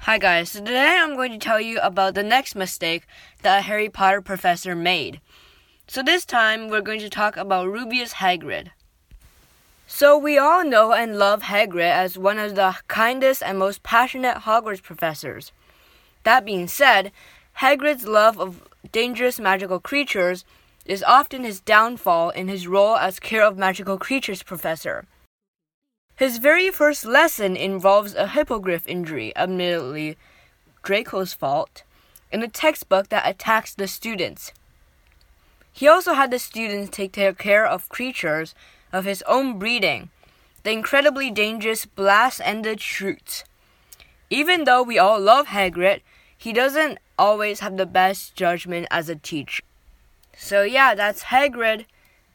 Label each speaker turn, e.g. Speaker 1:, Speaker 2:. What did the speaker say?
Speaker 1: Hi guys, so today I'm going to tell you about the next mistake that a Harry Potter professor made. So this time we're going to talk about Rubeus Hagrid. So we all know and love Hagrid as one of the kindest and most passionate Hogwarts professors. That being said, Hagrid's love of dangerous magical creatures is often his downfall in his role as Care of Magical Creatures professor. His very first lesson involves a hippogriff injury, admittedly Draco's fault, in a textbook that attacks the students. He also had the students take care of creatures of his own breeding, the incredibly dangerous blast ended skrewts. Even though we all love Hagrid, he doesn't always have the best judgment as a teacher. So, yeah, that's Hagrid.